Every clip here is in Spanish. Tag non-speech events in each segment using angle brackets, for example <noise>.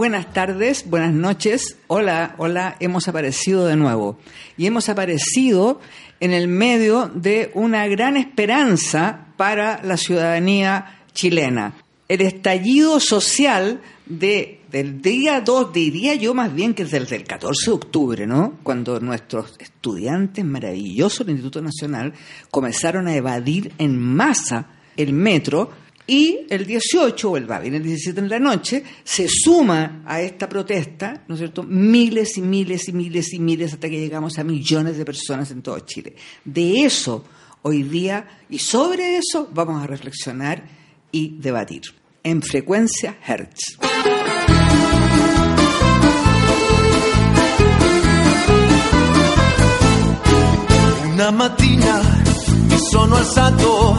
buenas tardes, buenas noches. Hola, hola, hemos aparecido de nuevo. Y hemos aparecido en el medio de una gran esperanza para la ciudadanía chilena. El estallido social de, del día 2, diría yo más bien que desde el 14 de octubre, ¿no? Cuando nuestros estudiantes maravillosos del Instituto Nacional comenzaron a evadir en masa el metro y el 18, o el va bien el 17 en la noche, se suma a esta protesta, ¿no es cierto?, miles y miles y miles y miles hasta que llegamos a millones de personas en todo Chile. De eso, hoy día, y sobre eso, vamos a reflexionar y debatir. En frecuencia Hertz. Una mattina mi sono alzato,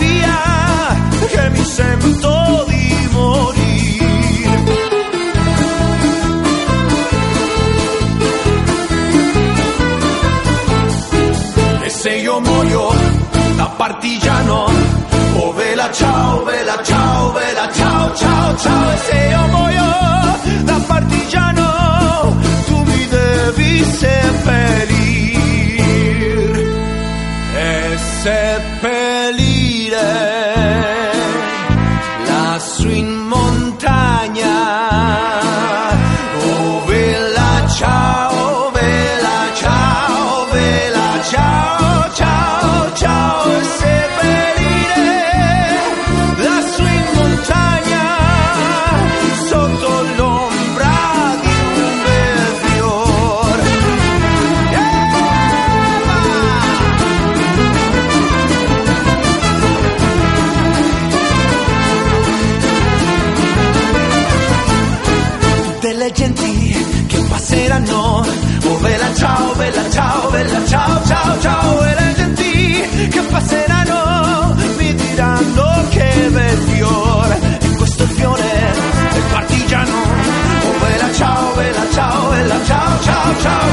vela ciao, vela ciao, vela ciao, ciao, ciao, e le genti che passeranno mi diranno che bel fiore, e questo fiore del partigiano, oh vela ciao, vela ciao, vela ciao, ciao, ciao,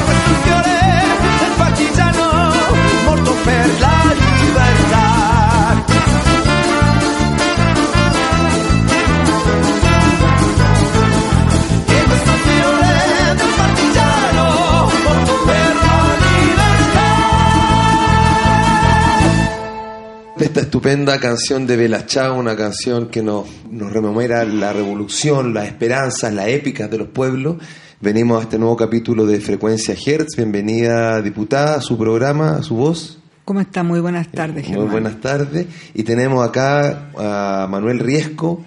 Esta estupenda canción de Bella Ciao, una canción que nos, nos rememora la revolución, las esperanzas, la épica de los pueblos. Venimos a este nuevo capítulo de Frecuencia Hertz. Bienvenida, diputada, a su programa, a su voz. ¿Cómo está? Muy buenas tardes, Germán. Muy buenas tardes. Y tenemos acá a Manuel Riesco,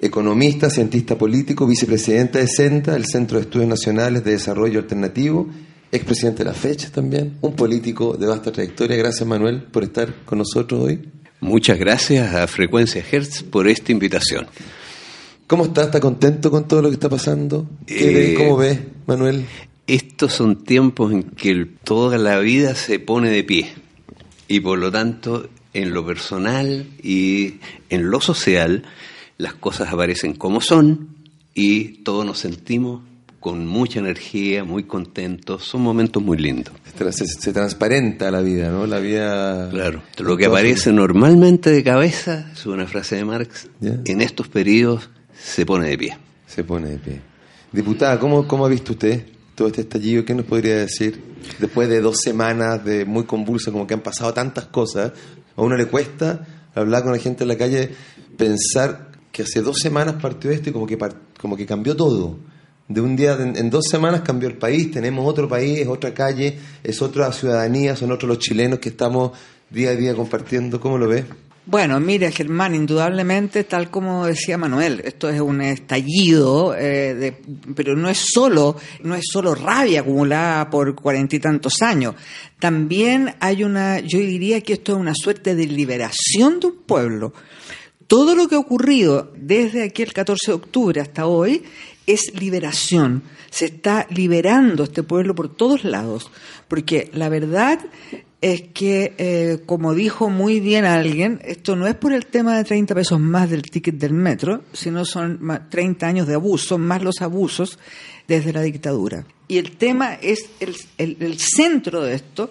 economista, cientista político, vicepresidente de CENTA, el Centro de Estudios Nacionales de Desarrollo Alternativo, expresidente de la fecha también, un político de vasta trayectoria. Gracias, Manuel, por estar con nosotros hoy. Muchas gracias a Frecuencia Hertz por esta invitación. ¿Cómo está? ¿Está contento con todo lo que está pasando? ¿Qué Eh? ¿Cómo ves, Manuel? Estos son tiempos en que toda la vida se pone de pie y por lo tanto en lo personal y en lo social las cosas aparecen como son y todos nos sentimos con mucha energía, muy contentos, son momentos muy lindos. Se, se transparenta la vida, ¿no? La vida... Claro, lo que aparece normalmente de cabeza, es una frase de Marx, en estos periodos se pone de pie. Se pone de pie. Diputada, ¿cómo, cómo ha visto usted todo este estallido? ¿Qué nos podría decir? Después de dos semanas de muy convulsa, como que han pasado tantas cosas, a uno le cuesta hablar con la gente en la calle, pensar que hace dos semanas partió esto y como que, como que cambió todo. De un día, en, dos semanas cambió el país, tenemos otro país, es otra calle, es otra ciudadanía, son otros los chilenos que estamos día a día compartiendo. ¿Cómo lo ves? Bueno, mire, Germán, indudablemente, tal como decía Manuel, esto es un estallido, eh, pero no es solo, no es solo rabia acumulada por cuarenta y tantos años. También hay una, yo diría que esto es una suerte de liberación de un pueblo. Todo lo que ha ocurrido desde aquí el 14 de octubre hasta hoy es liberación. Se está liberando este pueblo por todos lados, porque la verdad es que, eh, como dijo muy bien alguien, esto no es por el tema de 30 pesos más del ticket del metro, sino son 30 años de abuso, más los abusos desde la dictadura. Y el tema es, el, el centro de esto,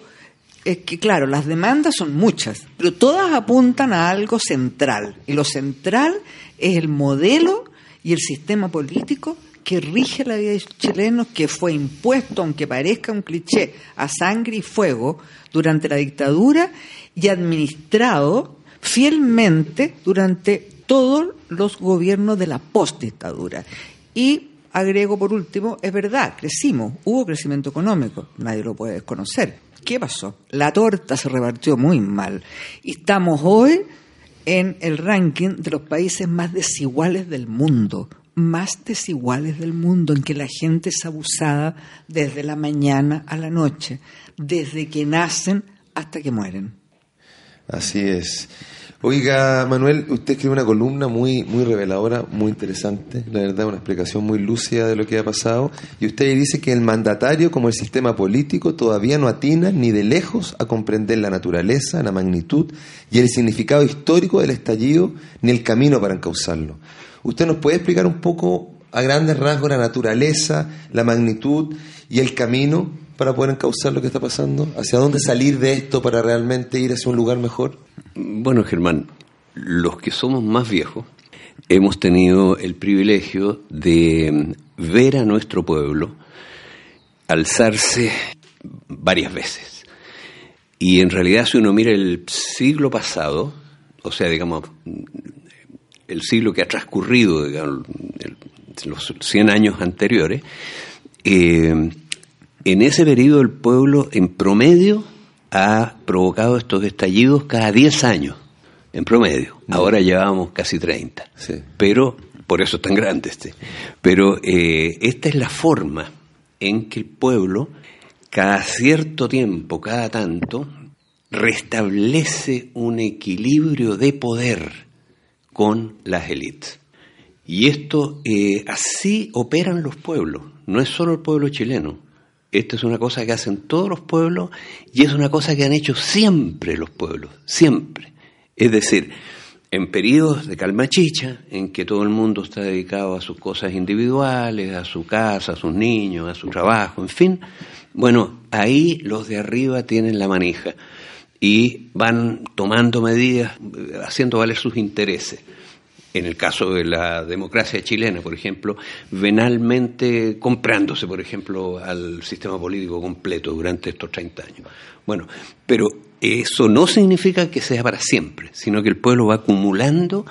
es que, claro, las demandas son muchas, pero todas apuntan a algo central. Y lo central es el modelo y el sistema político que rige la vida de los chilenos, que fue impuesto, aunque parezca un cliché, a sangre y fuego durante la dictadura y administrado fielmente durante todos los gobiernos de la postdictadura. Y agrego por último, es verdad, crecimos, hubo crecimiento económico, nadie lo puede desconocer. ¿Qué pasó? La torta se repartió muy mal y estamos hoy en el ranking de los países más desiguales del mundo más desiguales del mundo, en que la gente es abusada desde la mañana a la noche, desde que nacen hasta que mueren. Así es. Oiga, Manuel, usted escribe una columna muy, muy reveladora, muy interesante, la verdad, una explicación muy lúcida de lo que ha pasado. Y usted dice que el mandatario, como el sistema político, todavía no atina ni de lejos a comprender la naturaleza, la magnitud y el significado histórico del estallido, ni el camino para encauzarlo. ¿Usted nos puede explicar un poco a grandes rasgos la naturaleza, la magnitud y el camino para poder encauzar lo que está pasando? ¿Hacia dónde salir de esto para realmente ir hacia un lugar mejor? Bueno, Germán, los que somos más viejos hemos tenido el privilegio de ver a nuestro pueblo alzarse varias veces. Y en realidad si uno mira el siglo pasado, o sea, digamos, el siglo que ha transcurrido, digamos, los 100 años anteriores, eh, en ese periodo el pueblo en promedio ha provocado estos estallidos cada 10 años, en promedio. Ahora llevamos casi 30. Pero, por eso es tan grande este. Pero eh, esta es la forma en que el pueblo, cada cierto tiempo, cada tanto, restablece un equilibrio de poder con las élites. Y esto, eh, así operan los pueblos, no es solo el pueblo chileno. Esto es una cosa que hacen todos los pueblos y es una cosa que han hecho siempre los pueblos, siempre. Es decir, en periodos de calma chicha, en que todo el mundo está dedicado a sus cosas individuales, a su casa, a sus niños, a su trabajo, en fin, bueno, ahí los de arriba tienen la manija y van tomando medidas, haciendo valer sus intereses. En el caso de la democracia chilena, por ejemplo, venalmente comprándose, por ejemplo, al sistema político completo durante estos 30 años. Bueno, pero eso no significa que sea para siempre, sino que el pueblo va acumulando,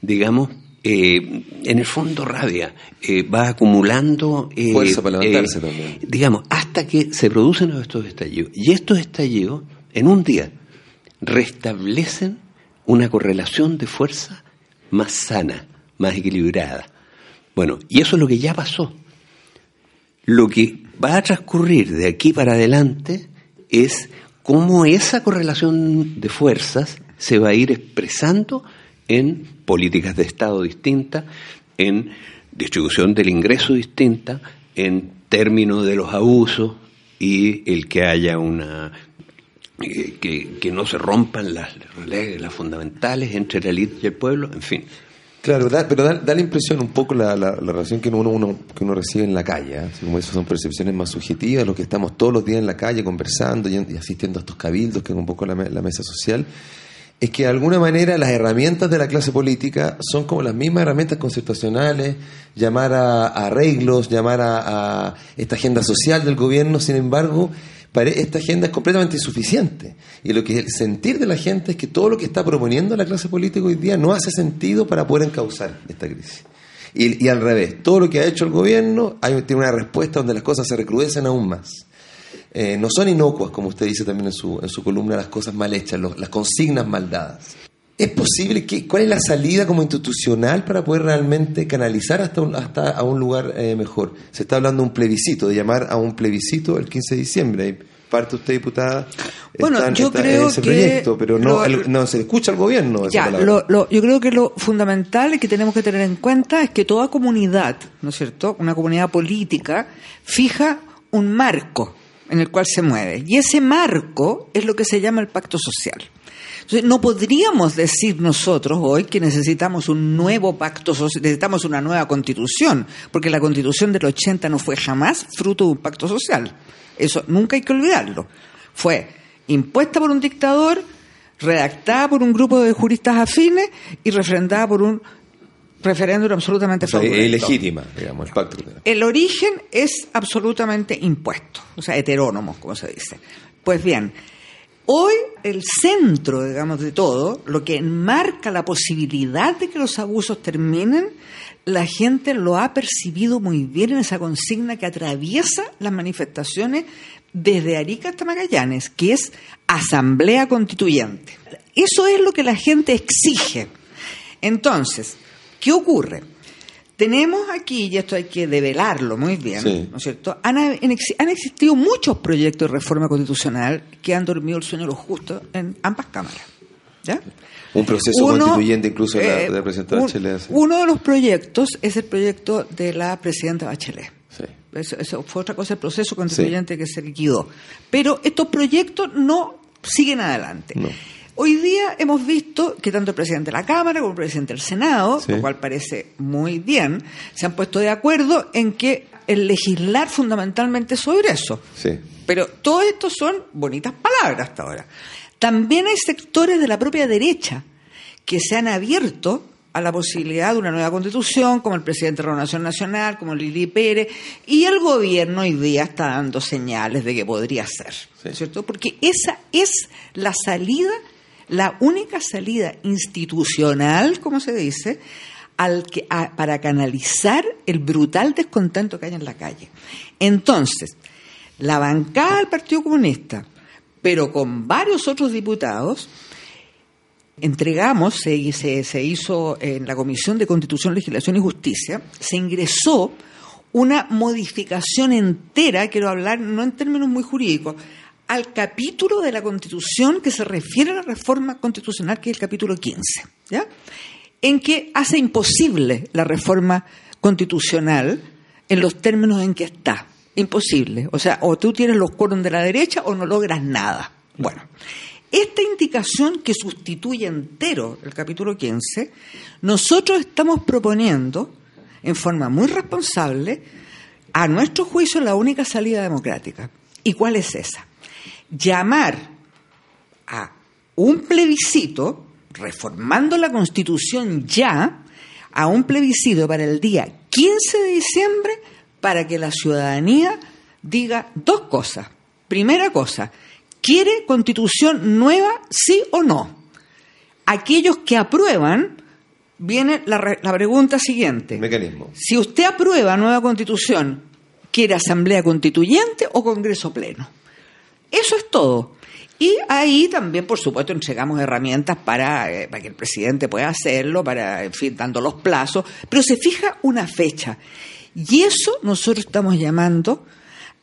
digamos, eh, en el fondo rabia, eh, va acumulando... Eh, Fuerza para levantarse también. Digamos, hasta que se producen estos estallidos. Y estos estallidos en un día restablecen una correlación de fuerza más sana, más equilibrada. Bueno, y eso es lo que ya pasó. Lo que va a transcurrir de aquí para adelante es cómo esa correlación de fuerzas se va a ir expresando en políticas de Estado distintas, en distribución del ingreso distinta, en términos de los abusos y el que haya una que, no se rompan las reglas fundamentales entre la élite y el pueblo, en fin. Claro, da- pero da, da la impresión un poco la, la, la relación que uno, uno, que uno recibe en la calle, ¿eh? Como eso son percepciones más subjetivas, los que estamos todos los días en la calle conversando y, y asistiendo a estos cabildos, que poco la, la mesa social, es que de alguna manera las herramientas de la clase política son como las mismas herramientas constitucionales, llamar a, a arreglos, llamar a, a esta agenda social del gobierno, sin embargo, esta agenda es completamente insuficiente. Y lo que el sentir de la gente es que todo lo que está proponiendo la clase política hoy día no hace sentido para poder encauzar esta crisis. Y, al revés, todo lo que ha hecho el gobierno hay, tiene una respuesta donde las cosas se recrudecen aún más. Eh, no son inocuas, como usted dice también en su, en su columna, las cosas mal hechas, los- las consignas mal dadas. ¿Es posible que, cuál es la salida como institucional para poder realmente canalizar hasta, un- hasta a un lugar eh, mejor? Se está hablando de un plebiscito, de llamar a un plebiscito el 15 de diciembre. Parte usted, diputada, Bueno, yo creo en ese que proyecto, pero no, lo- el- no se escucha al gobierno. Ya, lo- yo creo que lo fundamental que tenemos que tener en cuenta es que toda comunidad, ¿no es cierto? Una comunidad política fija un marco en el cual se mueve. Y ese marco es lo que se llama el pacto social. Entonces, no podríamos decir nosotros hoy que necesitamos un nuevo pacto social, necesitamos una nueva constitución, porque la constitución del 80 no fue jamás fruto de un pacto social. Eso nunca hay que olvidarlo. Fue impuesta por un dictador, redactada por un grupo de juristas afines y refrendada por un referéndum absolutamente O sea, ilegítima, digamos, el pacto. El origen es absolutamente impuesto, o sea, heterónomo, como se dice. Pues bien, hoy el centro, digamos, de todo, lo que enmarca la posibilidad de que los abusos terminen, la gente lo ha percibido muy bien en esa consigna que atraviesa las manifestaciones desde Arica hasta Magallanes, que es asamblea constituyente. Eso es lo que la gente exige. Entonces, ¿qué ocurre? Tenemos aquí, y esto hay que develarlo muy bien, Sí. ¿no es cierto? Han, han existido muchos proyectos de reforma constitucional que han dormido el sueño de los justos en ambas cámaras. ¿Ya? Un proceso Uno, constituyente incluso de la, eh, de la presidenta un- Bachelet. sí. Uno de los proyectos es el proyecto de la presidenta Bachelet. Sí. Eso, eso fue otra cosa, el proceso constituyente que se liquidó. Pero estos proyectos no siguen adelante. No. Hoy día hemos visto que tanto el presidente de la Cámara como el presidente del Senado, Sí. lo cual parece muy bien, se han puesto de acuerdo en que el legislar fundamentalmente sobre eso. Sí. Pero todo esto son bonitas palabras hasta ahora. También hay sectores de la propia derecha que se han abierto a la posibilidad de una nueva constitución, como el presidente de la Nación Nacional, como Lili Pérez, y el gobierno hoy día está dando señales de que podría ser, Sí. ¿cierto? Porque esa es la salida, la única salida institucional, como se dice, al que, para canalizar el brutal descontento que hay en la calle. Entonces, la bancada del Partido Comunista, pero con varios otros diputados, entregamos, se hizo en la Comisión de Constitución, Legislación y Justicia, se ingresó una modificación entera, quiero hablar no en términos muy jurídicos, al capítulo de la Constitución que se refiere a la reforma constitucional, que es el capítulo 15, ¿ya? en que hace imposible la reforma constitucional en los términos en que está. Imposible. O sea, o tú tienes los quórum de la derecha o no logras nada. Bueno, esta indicación que sustituye entero el capítulo 15, nosotros estamos proponiendo, en forma muy responsable, a nuestro juicio la única salida democrática. ¿Y cuál es esa? Llamar a un plebiscito, reformando la Constitución ya, a un plebiscito para el día 15 de diciembre para que la ciudadanía diga dos cosas. Primera cosa, ¿quiere constitución nueva, sí o no? Aquellos que aprueban, viene la, re- la pregunta siguiente. Mecanismo. Si usted aprueba nueva constitución, ¿quiere asamblea constituyente o congreso pleno? Eso es todo. Y ahí también, por supuesto, entregamos herramientas para, eh, para que el presidente pueda hacerlo, para, en fin, dando los plazos, pero se fija una fecha. Y eso nosotros estamos llamando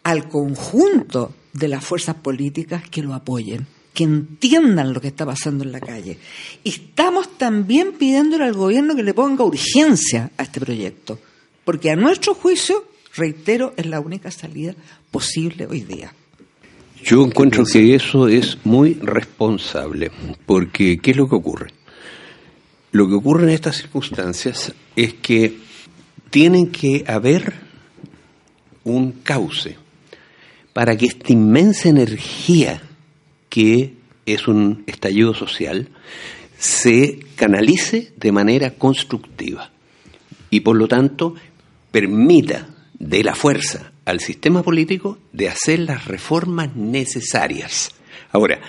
al conjunto de las fuerzas políticas que lo apoyen, que entiendan lo que está pasando en la calle. Y estamos también pidiéndole al gobierno que le ponga urgencia a este proyecto, porque a nuestro juicio, reitero, es la única salida posible hoy día. Yo encuentro que eso es muy responsable, porque ¿qué es lo que ocurre? Lo que ocurre en estas circunstancias es que tienen que haber un cauce para que esta inmensa energía que es un estallido social se canalice de manera constructiva y por lo tanto permita de la fuerza al sistema político de hacer las reformas necesarias. Ahora,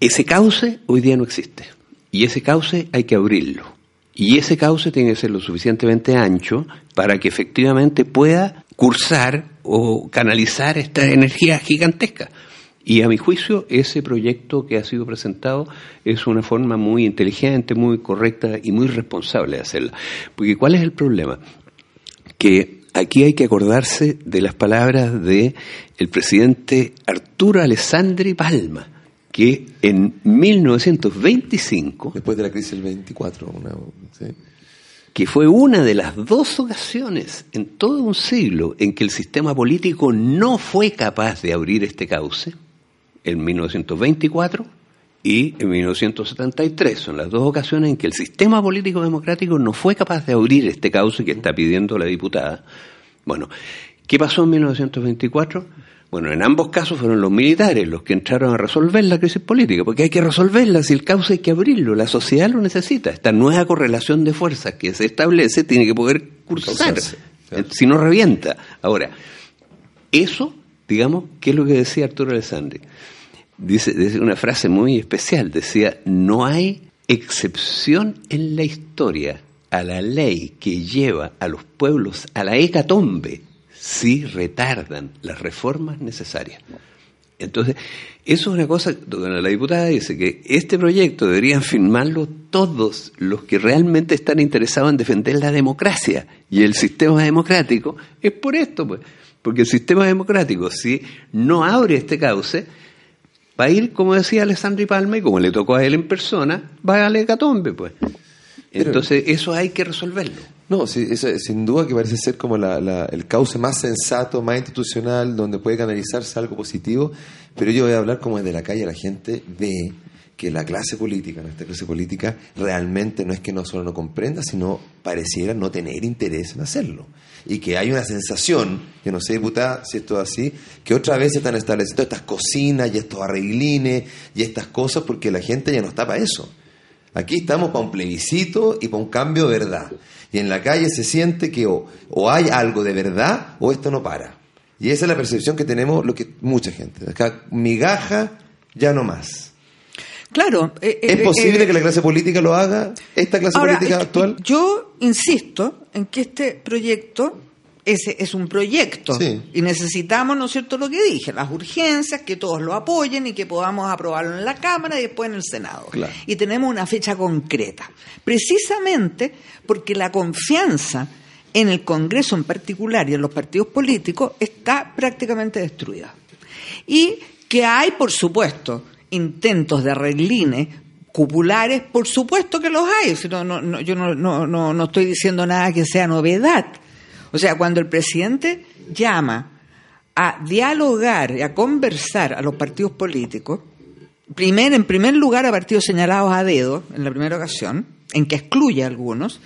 ese cauce hoy día no existe y ese cauce hay que abrirlo. Y ese cauce tiene que ser lo suficientemente ancho para que efectivamente pueda cursar o canalizar esta energía gigantesca. Y a mi juicio, ese proyecto que ha sido presentado es una forma muy inteligente, muy correcta y muy responsable de hacerla. Porque ¿cuál es el problema? Que aquí hay que acordarse de las palabras de el presidente Arturo Alessandri Palma, que en 1925... Después de la crisis del 24, una, que fue una de las dos ocasiones en todo un siglo en que el sistema político no fue capaz de abrir este cauce, en 1924 y en 1973. Son las dos ocasiones en que el sistema político democrático no fue capaz de abrir este cauce que está pidiendo la diputada. Bueno, ¿qué pasó en 1924? Bueno, en ambos casos fueron los militares los que entraron a resolver la crisis política, porque hay que resolverla, si el caos hay que abrirlo, la sociedad lo necesita. Esta nueva correlación de fuerzas que se establece tiene que poder cursar, si no revienta. Ahora, eso, digamos, ¿qué es lo que decía Arturo Alessandri? Dice, dice una frase muy especial, decía, no hay excepción en la historia a la ley que lleva a los pueblos a la hecatombe si retardan las reformas necesarias. Entonces, eso es una cosa, la diputada dice que este proyecto deberían firmarlo todos los que realmente están interesados en defender la democracia y el sistema democrático. Es por esto, pues, porque el sistema democrático, si no abre este cauce, va a ir, como decía Alessandro Palma, y como le tocó a él en persona, va a la hecatombe, pues. Entonces, eso hay que resolverlo. No, sí, sin duda que parece ser como el cauce más sensato, más institucional, donde puede canalizarse algo positivo, pero yo voy a hablar como desde la calle la gente ve que la clase política, nuestra clase política, realmente no es que no solo no comprenda, sino pareciera no tener interés en hacerlo. Y que hay una sensación, que no sé, diputada, si esto es así, que otra vez se están estableciendo estas cocinas y estos arreglines y estas cosas porque la gente ya no está para eso. Aquí estamos para un plebiscito y para un cambio de verdad. Y en la calle se siente que o, hay algo de verdad o esto no para. Y esa es la percepción que tenemos lo que mucha gente. Acá, migaja, ya no más. Claro. Eh, ¿Es eh, posible eh, que la clase política lo haga, esta clase política actual? Yo insisto en que este proyecto ese es un proyecto y necesitamos, ¿no es cierto?, lo que dije, las urgencias, que todos lo apoyen y que podamos aprobarlo en la Cámara y después en el Senado. Y tenemos una fecha concreta, precisamente porque la confianza en el Congreso en particular y en los partidos políticos está prácticamente destruida. Y que hay, por supuesto, intentos de arreglines cupulares, por supuesto que los hay, yo no, no, no estoy diciendo nada que sea novedad o sea, cuando el presidente llama a dialogar y a conversar a los partidos políticos, primer, en primer lugar a partidos señalados a dedo, en la primera ocasión, en que excluye a algunos,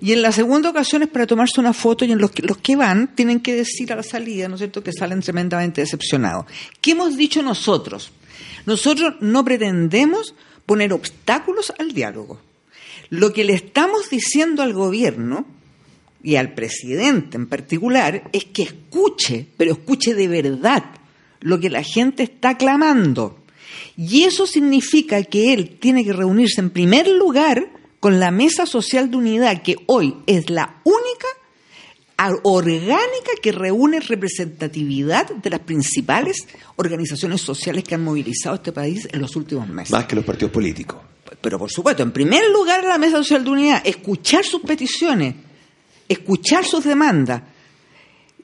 y en la segunda ocasión es para tomarse una foto y en los que, los que van tienen que decir a la salida, ¿no es cierto?, que salen tremendamente decepcionados. ¿Qué hemos dicho nosotros? Nosotros no pretendemos poner obstáculos al diálogo. Lo que le estamos diciendo al gobierno y al presidente en particular es que escuche, pero escuche de verdad lo que la gente está clamando. Y eso significa que él tiene que reunirse en primer lugar con la Mesa Social de Unidad, que hoy es la única orgánica que reúne representatividad de las principales organizaciones sociales que han movilizado este país en los últimos meses. Más que los partidos políticos. Pero por supuesto, en primer lugar la Mesa Social de Unidad, escuchar sus peticiones, escuchar sus demandas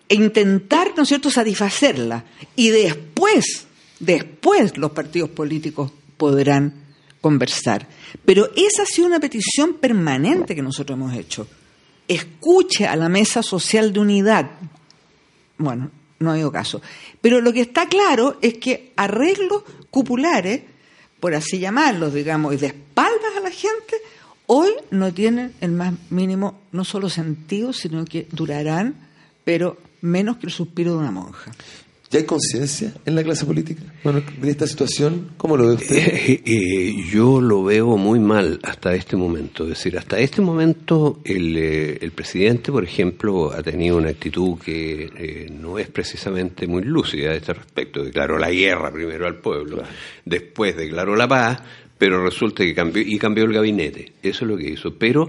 e intentar, ¿no es cierto?, satisfacerlas. Y después, después los partidos políticos podrán conversar. Pero esa ha sido una petición permanente que nosotros hemos hecho. Escuche a la mesa social de unidad. Bueno, no ha habido caso. Pero lo que está claro es que arreglos cupulares, por así llamarlos, digamos, y de espaldas a la gente, hoy no tienen el más mínimo, no solo sentido, sino que durarán, pero menos que el suspiro de una monja. ¿Ya hay conciencia en la clase política bueno, de esta situación? ¿Cómo lo ve usted? Eh, eh, yo lo veo muy mal hasta este momento. Es decir, hasta este momento el, eh, el presidente, por ejemplo, ha tenido una actitud que no es precisamente muy lúcida a este respecto. Declaró la guerra primero al pueblo, después declaró la paz, pero resulta que cambió y cambió el gabinete. Eso es lo que hizo. Pero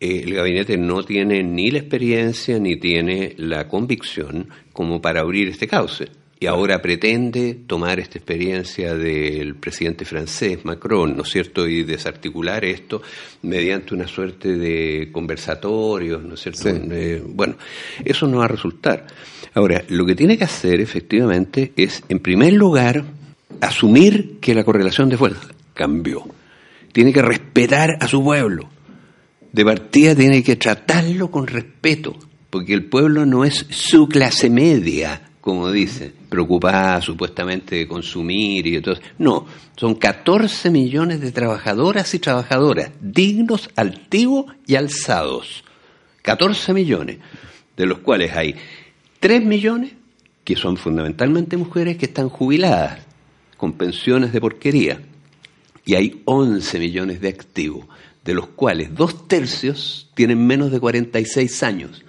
el gabinete no tiene ni la experiencia ni tiene la convicción como para abrir este cauce y ahora pretende tomar esta experiencia del presidente francés Macron, ¿no es cierto?, y desarticular esto mediante una suerte de conversatorios, ¿no es cierto? Eh, bueno, eso no va a resultar. Ahora, lo que tiene que hacer efectivamente es, en primer lugar, asumir que la correlación de fuerzas cambió. Tiene que respetar a su pueblo. De partida tiene que tratarlo con respeto, porque el pueblo no es su clase media, como dice, preocupada supuestamente de consumir y entonces no, son 14 millones de trabajadoras y trabajadoras dignos, altivos y alzados. 14 millones, de los cuales hay 3 millones que son fundamentalmente mujeres que están jubiladas con pensiones de porquería y hay 11 millones de activos, de los cuales dos tercios tienen menos de 46 años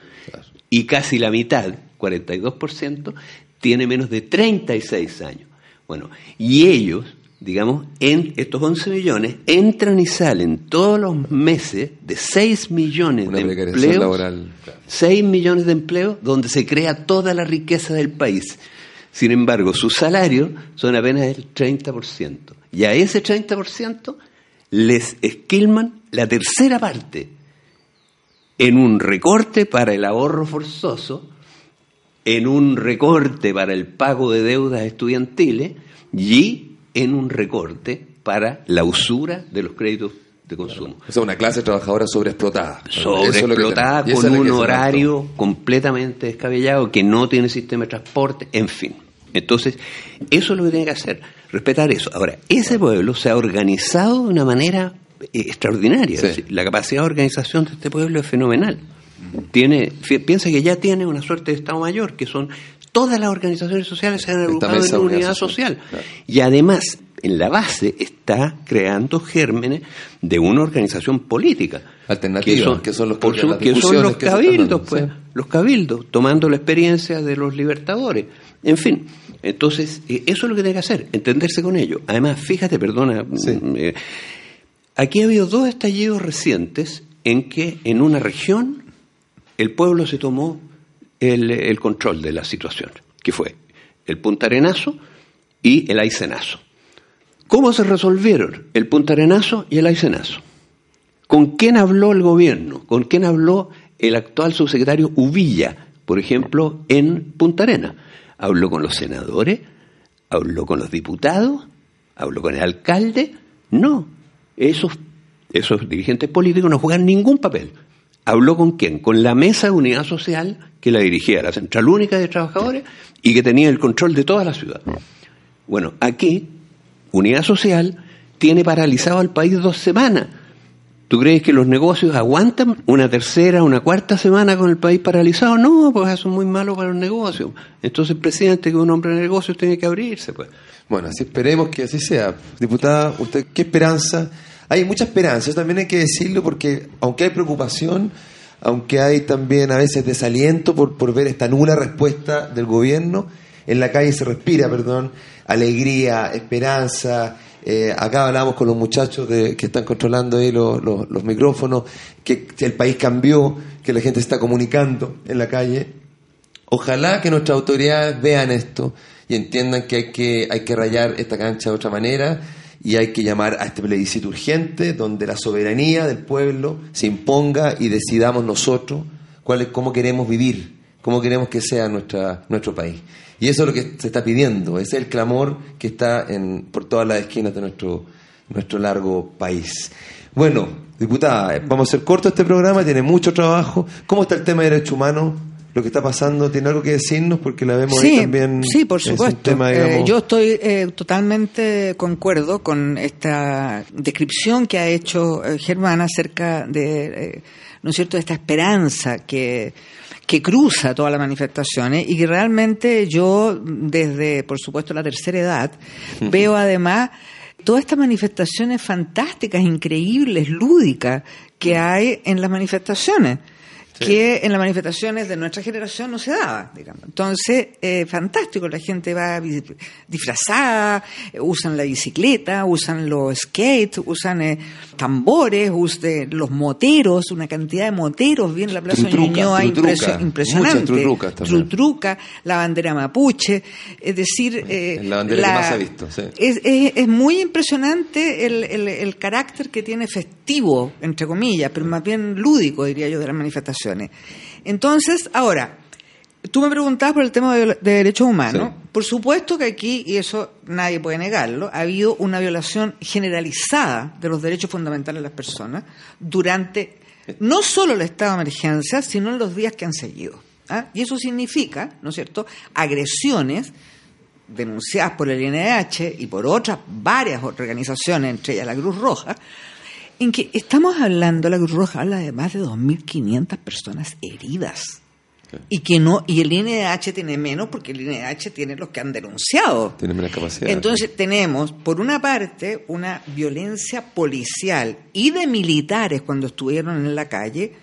y casi la mitad 42%, tiene menos de 36 años. Bueno, y ellos, digamos, en estos 11 millones, entran y salen todos los meses de 6 millones de empleos. Laboral. 6 millones de empleos donde se crea toda la riqueza del país. Sin embargo, sus salarios son apenas el 30%. Y a ese 30% les esquilman la tercera parte en un recorte para el ahorro forzoso en un recorte para el pago de deudas estudiantiles y en un recorte para la usura de los créditos de consumo. O sea, una clase trabajadora sobreexplotada. Sobreexplotada con un horario completamente descabellado que no tiene sistema de transporte, en fin. Entonces, eso es lo que tiene que hacer, respetar eso. Ahora, ese pueblo se ha organizado de una manera eh, extraordinaria. la capacidad de organización de este pueblo es fenomenal tiene, piensa que ya tiene una suerte de Estado Mayor, que son todas las organizaciones sociales se han agrupado en una unidad social. Y además, en la base está creando gérmenes de una organización política. Alternativa, que son, los, que son los cabildos, pues, los cabildos, tomando la experiencia de los libertadores. En fin, entonces, eh, eso es lo que tiene que hacer, entenderse con ello. Además, fíjate, perdona, mm, eh, aquí ha habido dos estallidos recientes en que en una región el pueblo se tomó el, control de la situación, que fue el Punta Arenazo y el Aicenazo. ¿Cómo se resolvieron el Punta Arenazo y el Aicenazo? ¿Con quién habló el gobierno? ¿Con quién habló el actual subsecretario Uvilla, por ejemplo, en Punta Arena? ¿Habló con los senadores? ¿Habló con los diputados? ¿Habló con el alcalde? No, esos, esos dirigentes políticos no juegan ningún papel. ¿Habló con quién? Con la mesa de unidad social que la dirigía la Central Única de Trabajadores y que tenía el control de toda la ciudad. Bueno, aquí, unidad social tiene paralizado al país dos semanas. ¿Tú crees que los negocios aguantan una tercera, una cuarta semana con el país paralizado? No, pues eso es muy malo para los negocios. Entonces el presidente, que es un hombre de negocios, tiene que abrirse. pues. Bueno, así esperemos que así sea. Diputada, ¿usted qué esperanza hay mucha esperanza, también hay que decirlo, porque aunque hay preocupación, aunque hay también a veces desaliento por, por ver esta nula respuesta del gobierno, en la calle se respira, perdón, alegría, esperanza. Eh, acá hablamos con los muchachos de, que están controlando ahí los, los, micrófonos, que, el país cambió, que la gente está comunicando en la calle. Ojalá que nuestras autoridades vean esto y entiendan que hay que, hay que rayar esta cancha de otra manera y hay que llamar a este plebiscito urgente donde la soberanía del pueblo se imponga y decidamos nosotros cuál es, cómo queremos vivir, cómo queremos que sea nuestra, nuestro país. Y eso es lo que se está pidiendo, ese es el clamor que está en, por todas las esquinas de nuestro, nuestro largo país. Bueno, diputada, vamos a hacer corto este programa, tiene mucho trabajo. ¿Cómo está el tema de derechos humanos lo que está pasando tiene algo que decirnos porque la vemos ahí también. sí, por supuesto. tema, Eh, yo estoy eh, totalmente concuerdo con esta descripción que ha hecho eh, Germán acerca de, eh, ¿no es cierto?, de esta esperanza que que cruza todas las manifestaciones y que realmente yo, desde, por supuesto, la tercera edad, veo además todas estas manifestaciones fantásticas, increíbles, lúdicas que hay en las manifestaciones que en las manifestaciones de nuestra generación no se daba, digamos. Entonces, eh, fantástico, la gente va disfrazada, eh, usan la bicicleta, usan los skates, usan eh, tambores, usan los moteros, una cantidad de moteros, viene la Plaza Trutruca, Ñuñoa trutruca, impresionante. Trutruca, la bandera mapuche, es decir... eh, la bandera que más ha visto, sí. es, es- es muy impresionante el, el- el carácter que tiene festivo, entre comillas, pero más bien lúdico, diría yo, de las Entonces, ahora, tú me preguntabas por el tema de, de derechos humanos. Sí. Por supuesto que aquí, y eso nadie puede negarlo, ha habido una violación generalizada de los derechos fundamentales de las personas durante no solo el estado de emergencia, sino en los días que han seguido. ¿ah? Y eso significa, ¿no es cierto?, agresiones denunciadas por el INH y por otras varias organizaciones, entre ellas la Cruz Roja, en que estamos hablando, la Cruz Roja habla de más de 2.500 personas heridas. Y que no y el INH tiene menos porque el INH tiene los que han denunciado. Tiene menos capacidad. Entonces tenemos, por una parte, una violencia policial y de militares cuando estuvieron en la calle,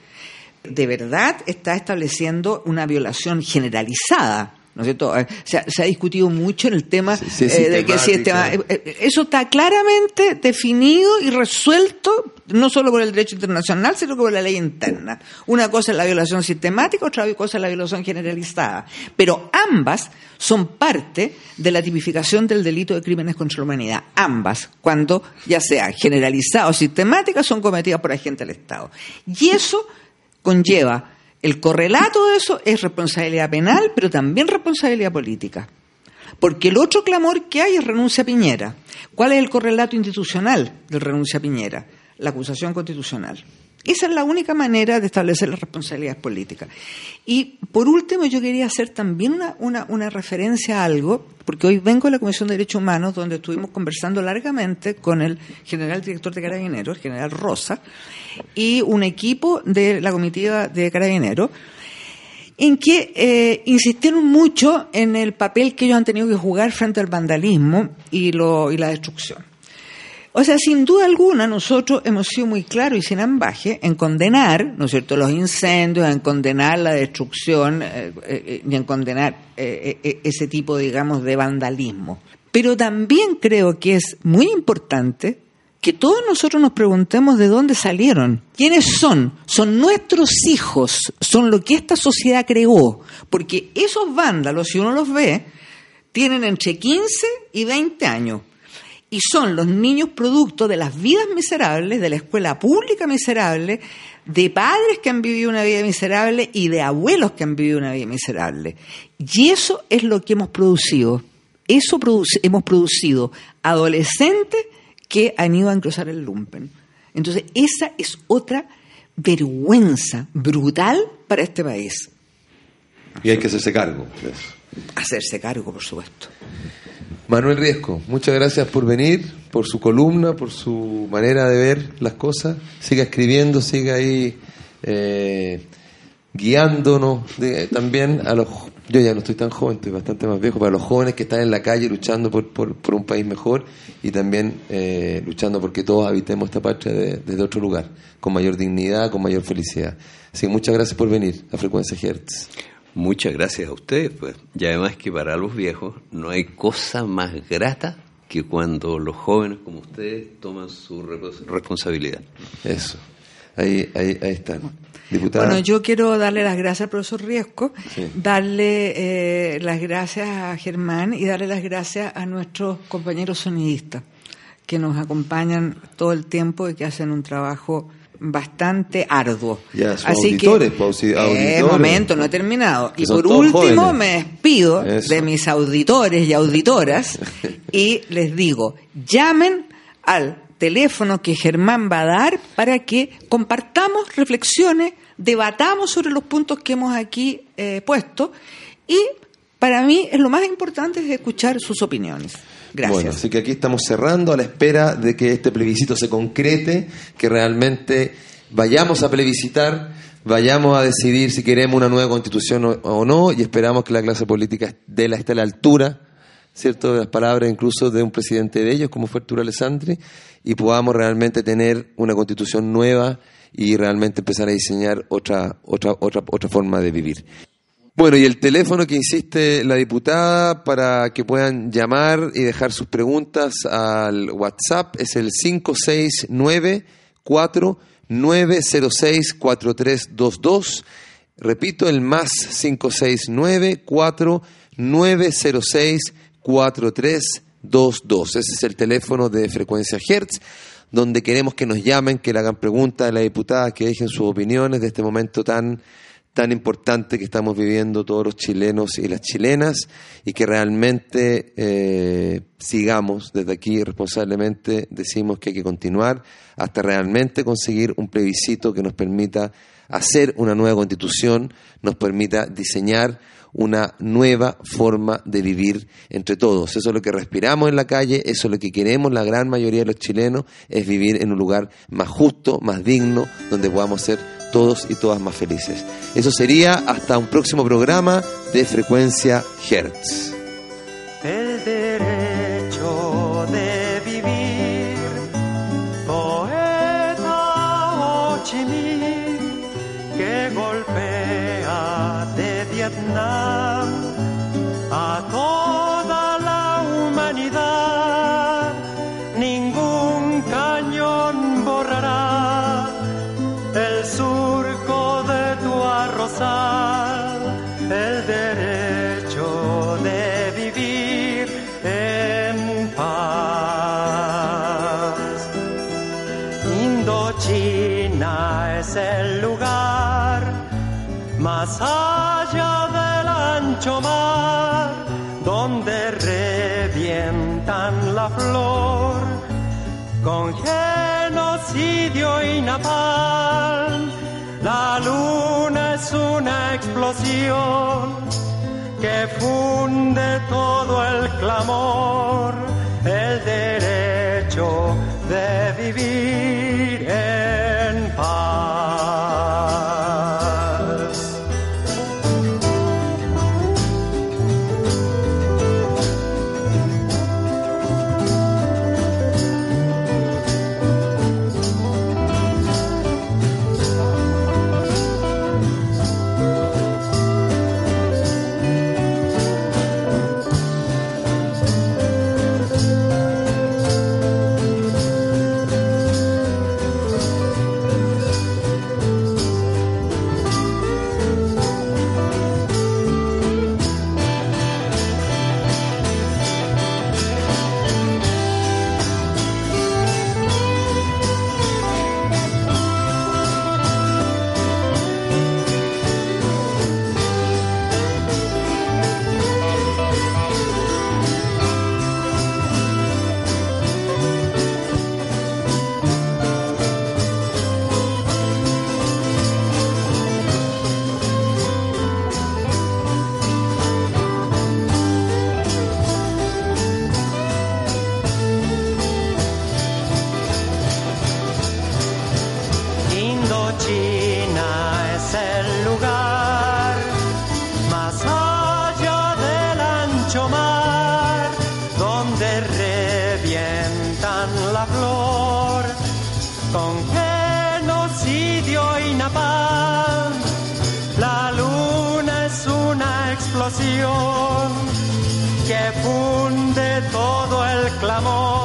de verdad está estableciendo una violación generalizada. ¿No es cierto? Eh, Se ha, se ha discutido mucho en el tema Sí, sí, eh, de que si este, eh, eso está claramente definido y resuelto no solo por el derecho internacional, sino por la ley interna. Una cosa es la violación sistemática, otra cosa es la violación generalizada. Pero ambas son parte de la tipificación del delito de crímenes contra la humanidad. Ambas, cuando ya sea generalizada o sistemática, son cometidas por agentes del Estado. Y eso conlleva, el correlato de eso es responsabilidad penal, pero también responsabilidad política. Porque el otro clamor que hay es renuncia a Piñera. ¿Cuál es el correlato institucional de renuncia a Piñera? La acusación constitucional. Esa es la única manera de establecer las responsabilidades políticas. Y por último, yo quería hacer también una, una, una referencia a algo, porque hoy vengo de la Comisión de Derechos Humanos, donde estuvimos conversando largamente con el general director de Carabineros, el general Rosa, y un equipo de la comitiva de Carabineros, en que eh, insistieron mucho en el papel que ellos han tenido que jugar frente al vandalismo y, lo, y la destrucción. O sea, sin duda alguna, nosotros hemos sido muy claros y sin ambaje en condenar, ¿no es cierto?, los incendios, en condenar la destrucción eh, eh, y en condenar eh, eh, ese tipo, digamos, de vandalismo. Pero también creo que es muy importante que todos nosotros nos preguntemos de dónde salieron. ¿Quiénes son? Son nuestros hijos, son lo que esta sociedad creó. Porque esos vándalos, si uno los ve, tienen entre 15 y 20 años. Y son los niños producto de las vidas miserables, de la escuela pública miserable, de padres que han vivido una vida miserable y de abuelos que han vivido una vida miserable. Y eso es lo que hemos producido. Eso produce- hemos producido adolescentes que han ido a engrosar el lumpen. Entonces, esa es otra vergüenza brutal para este país. Y hay que hacerse cargo eso. Hacerse cargo, por supuesto. Manuel Riesco, muchas gracias por venir, por su columna, por su manera de ver las cosas. Siga escribiendo, siga ahí eh, guiándonos también a los... Yo ya no estoy tan joven, estoy bastante más viejo, para los jóvenes que están en la calle luchando por, por, por un país mejor y también eh, luchando porque todos habitemos esta patria de- desde otro lugar, con mayor dignidad, con mayor felicidad. Así que muchas gracias por venir a Frecuencia Hertz. Muchas gracias a ustedes, pues. Y además que para los viejos no hay cosa más grata que cuando los jóvenes como ustedes toman su responsabilidad. Eso. Ahí, ahí, ahí están. Diputada. Bueno, yo quiero darle las gracias al profesor Riesco, Sí. darle eh, las gracias a Germán y darle las gracias a nuestros compañeros sonidistas que nos acompañan todo el tiempo y que hacen un trabajo bastante arduo. Así auditores, que, pues, eh, auditores. momento, no he terminado. Y por último jóvenes. me despido Eso. de mis auditores y auditoras <laughs> y les digo, llamen al teléfono que Germán va a dar para que compartamos reflexiones, debatamos sobre los puntos que hemos aquí eh, puesto y para mí es lo más importante es escuchar sus opiniones. Bueno, así que aquí estamos cerrando a la espera de que este plebiscito se concrete, que realmente vayamos a plebiscitar, vayamos a decidir si queremos una nueva constitución o, o no, y esperamos que la clase política de la esté a la altura, ¿cierto?, de las palabras incluso de un presidente de ellos, como fue Arturo Alessandri, y podamos realmente tener una constitución nueva y realmente empezar a diseñar otra, otra, otra, otra forma de vivir. Bueno, y el teléfono que insiste la diputada para que puedan llamar y dejar sus preguntas al WhatsApp es el 569-4906-4322. Repito, el más 569-4906-4322. Ese es el teléfono de frecuencia Hertz donde queremos que nos llamen, que le hagan preguntas a la diputada, que dejen sus opiniones de este momento tan tan importante que estamos viviendo todos los chilenos y las chilenas y que realmente eh, sigamos desde aquí responsablemente, decimos que hay que continuar hasta realmente conseguir un plebiscito que nos permita hacer una nueva constitución, nos permita diseñar una nueva forma de vivir entre todos. Eso es lo que respiramos en la calle, eso es lo que queremos la gran mayoría de los chilenos, es vivir en un lugar más justo, más digno, donde podamos ser todos y todas más felices. Eso sería hasta un próximo programa de Frecuencia Hertz. El derecho que funde todo el clamor, La luna es una explosión que funde todo el clamor.